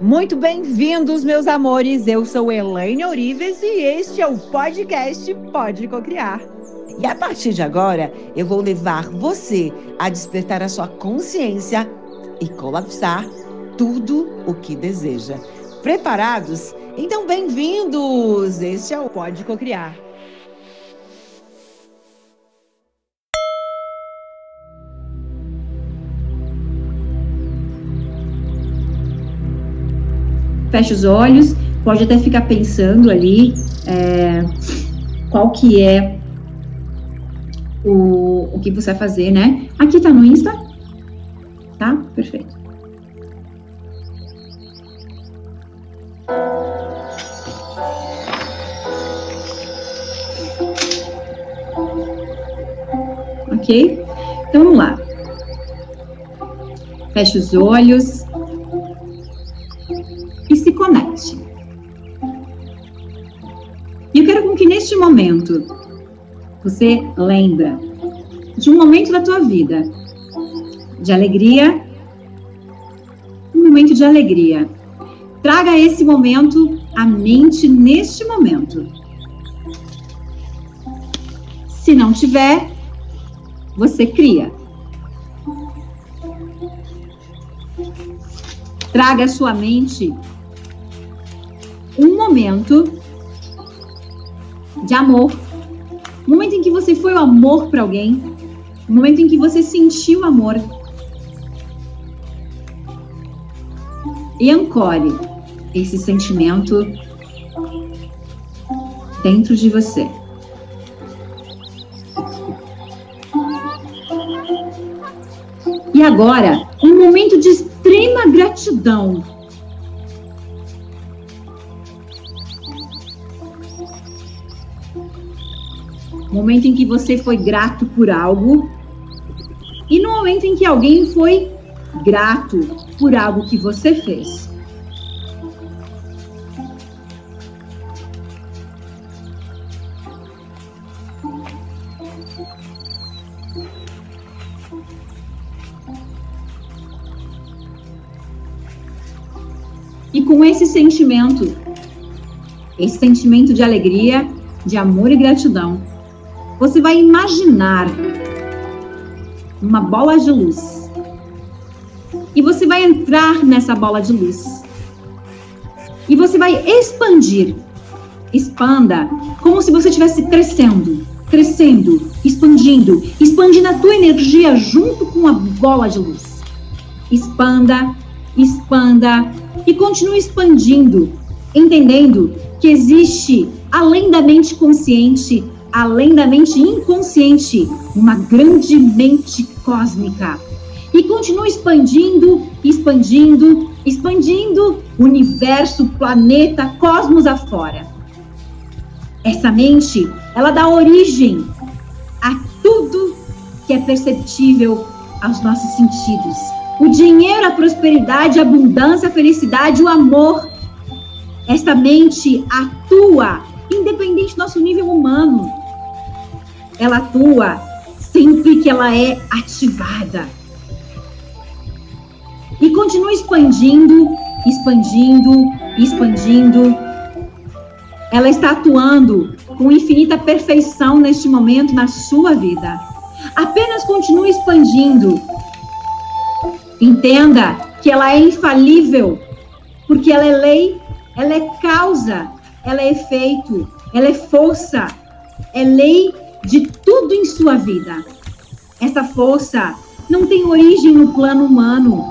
Muito bem-vindos, meus amores. Eu sou Elaine Orives e este é o podcast Pode Cocriar. E a partir de agora, eu vou levar você a despertar a sua consciência e colapsar tudo o que deseja. Preparados? Então, bem-vindos! Este é o Pode Cocriar. Fecha os olhos, pode até ficar pensando ali é, qual que é o, o que você vai fazer, né? Aqui tá no Insta, tá? Perfeito. Ok? Então vamos lá. Fecha os olhos E eu quero com que neste momento você lembra de um momento da tua vida de alegria, um momento de alegria. Traga esse momento à mente neste momento. Se não tiver, você cria. Traga à sua mente um momento de amor. Um momento em que você foi o amor para alguém. Um momento em que você sentiu amor. E ancore esse sentimento dentro de você. E agora, um momento de extrema gratidão momento em que você foi grato por algo e no momento em que alguém foi grato por algo que você fez. E com esse sentimento, esse sentimento de alegria, de amor e gratidão, você vai imaginar uma bola de luz. E você vai entrar nessa bola de luz. E você vai expandir. Expanda, como se você estivesse crescendo, crescendo, expandindo, expandindo a tua energia junto com a bola de luz. Expanda, expanda e continue expandindo, entendendo que existe além da mente consciente além da mente inconsciente, uma grande mente cósmica. E continua expandindo, expandindo, expandindo universo, planeta, cosmos afora. Essa mente, ela dá origem a tudo que é perceptível aos nossos sentidos. O dinheiro, a prosperidade, a abundância, a felicidade, o amor. Essa mente atua independente do nosso nível humano ela atua sempre que ela é ativada. E continua expandindo, expandindo, expandindo. Ela está atuando com infinita perfeição neste momento na sua vida. Apenas continue expandindo. Entenda que ela é infalível, porque ela é lei, ela é causa, ela é efeito, ela é força, é lei de tudo em sua vida. Essa força não tem origem no plano humano,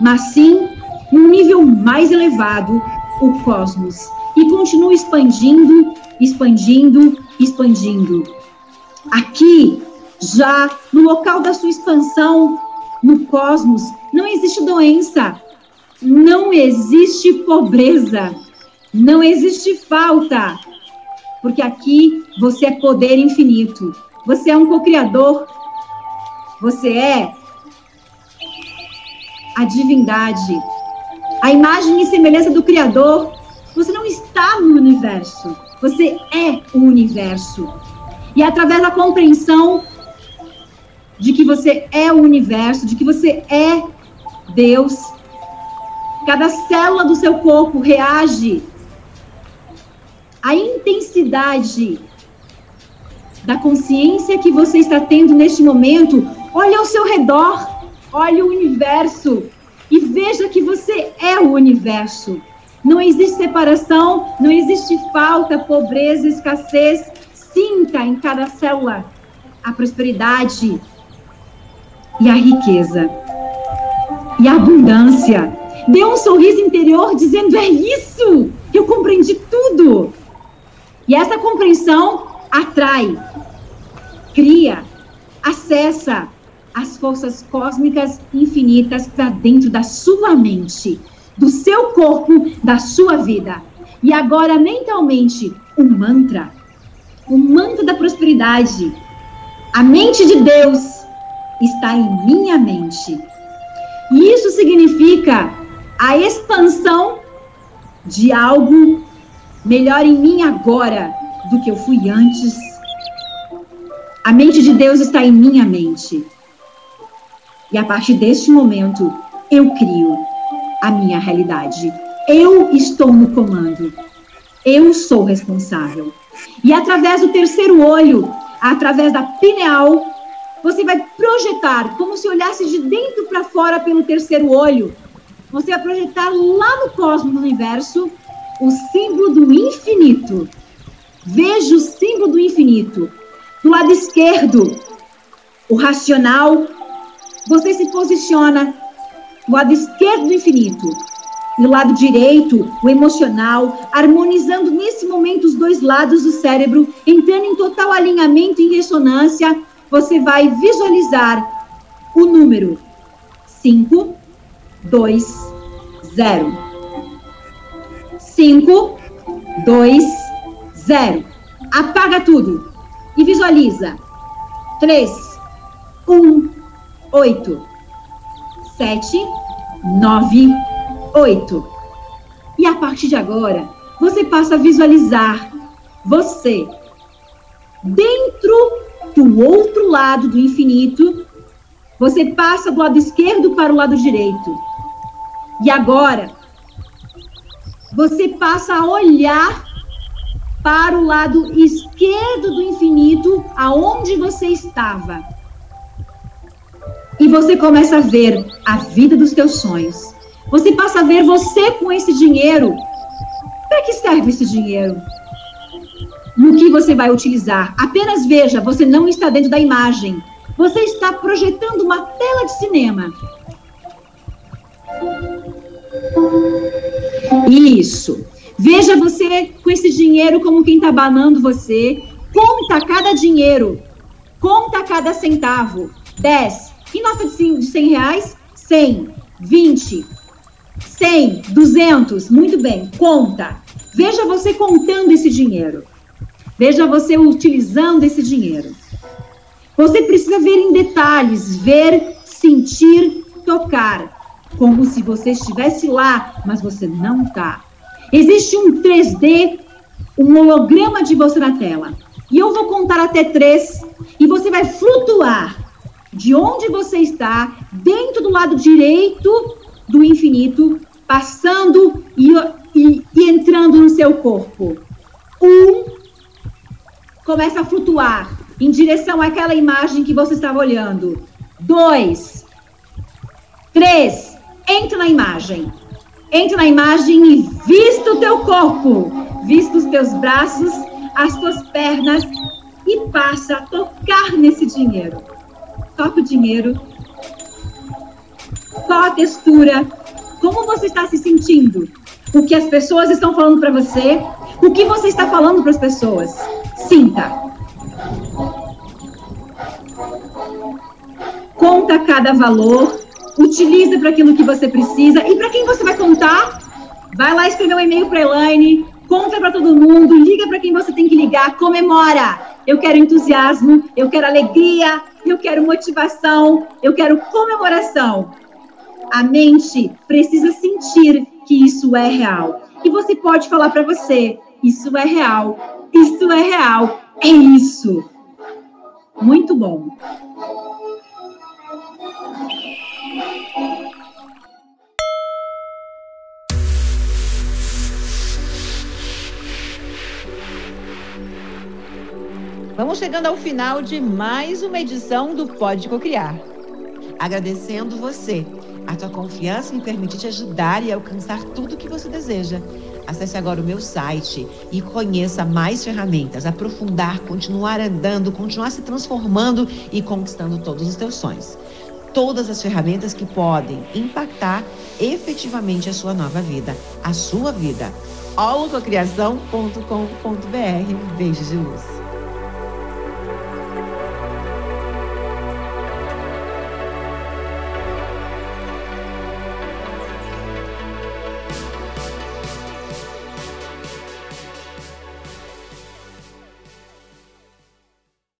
mas sim num nível mais elevado, o cosmos. E continua expandindo, expandindo, expandindo. Aqui, já no local da sua expansão, no cosmos, não existe doença, não existe pobreza, não existe falta, porque aqui você é poder infinito. Você é um co-criador. Você é a divindade, a imagem e semelhança do Criador. Você não está no universo, você é o universo. E é através da compreensão de que você é o universo, de que você é Deus, Cada célula do seu corpo reage à intensidade da consciência que você está tendo neste momento. Olhe ao seu redor, olhe o universo e veja que você é o universo. Não existe separação, não existe falta, pobreza, escassez. Sinta em cada célula a prosperidade e a riqueza e a abundância. Dê um sorriso interior dizendo: É isso! Eu compreendi tudo. E essa compreensão atrai, cria, acessa as forças cósmicas infinitas para dentro da sua mente, do seu corpo, da sua vida. E agora, mentalmente, um mantra, o um mantra da prosperidade. A mente de Deus está em minha mente. E isso significa a expansão de algo melhor em mim agora do que eu fui antes. A mente de Deus está em minha mente. E a partir deste momento, eu crio a minha realidade. Eu estou no comando. Eu sou responsável. E através do terceiro olho, através da pineal, você vai projetar, como se olhasse de dentro para fora pelo terceiro olho. Você vai projetar lá no cosmos, no universo, o símbolo do infinito. Veja o símbolo do infinito. Do lado esquerdo, o racional. Você se posiciona do lado esquerdo do infinito. E do lado direito, o emocional, harmonizando nesse momento os dois lados do cérebro, entrando em total alinhamento e ressonância. Você vai visualizar o número 5, 2, 0. 5, 2, 0. Apaga tudo e visualiza. 3, 1, 8, 7, 9, 8. E a partir de agora, você passa a visualizar você dentro do outro lado do infinito. Você passa do lado esquerdo para o lado direito. E agora, você passa a olhar para o lado esquerdo do infinito, aonde você estava. E você começa a ver a vida dos teus sonhos. Você passa a ver você com esse dinheiro. Para que serve esse dinheiro? No que você vai utilizar? Apenas veja, você não está dentro da imagem. Você está projetando uma tela de cinema. Isso. Veja você com esse dinheiro como quem está banando você. Conta cada dinheiro. Conta cada centavo. 10. Em nota de 100 reais? 100. 20. 100. 200. Muito bem. Conta. Veja você contando esse dinheiro. Veja você utilizando esse dinheiro. Você precisa ver em detalhes, ver, sentir, tocar como se você estivesse lá, mas você não está. Existe um 3D, um holograma de você na tela. E eu vou contar até três e você vai flutuar de onde você está, dentro do lado direito do infinito, passando e, e, e entrando no seu corpo. Um, começa a flutuar em direção àquela imagem que você estava olhando. Dois, três, Entra na imagem. Entra na imagem e vista o teu corpo. Vista os teus braços, as tuas pernas e passa a tocar nesse dinheiro. Toca o dinheiro. Qual a textura? Como você está se sentindo? O que as pessoas estão falando para você? O que você está falando para as pessoas? Sinta. Conta cada valor utiliza para aquilo que você precisa. E para quem você vai contar? Vai lá escrever um e-mail para Elaine, conta para todo mundo, liga para quem você tem que ligar, comemora. Eu quero entusiasmo, eu quero alegria, eu quero motivação, eu quero comemoração. A mente precisa sentir que isso é real. E você pode falar para você: isso é real, isso é real, é isso. Muito bom. Vamos chegando ao final de mais uma edição do Pode Cocriar. Agradecendo você. A tua confiança me permite te ajudar e alcançar tudo o que você deseja. Acesse agora o meu site e conheça mais ferramentas, aprofundar, continuar andando, continuar se transformando e conquistando todos os teus sonhos. Todas as ferramentas que podem impactar efetivamente a sua nova vida, a sua vida. holococriação.com.br. Um beijo de luz.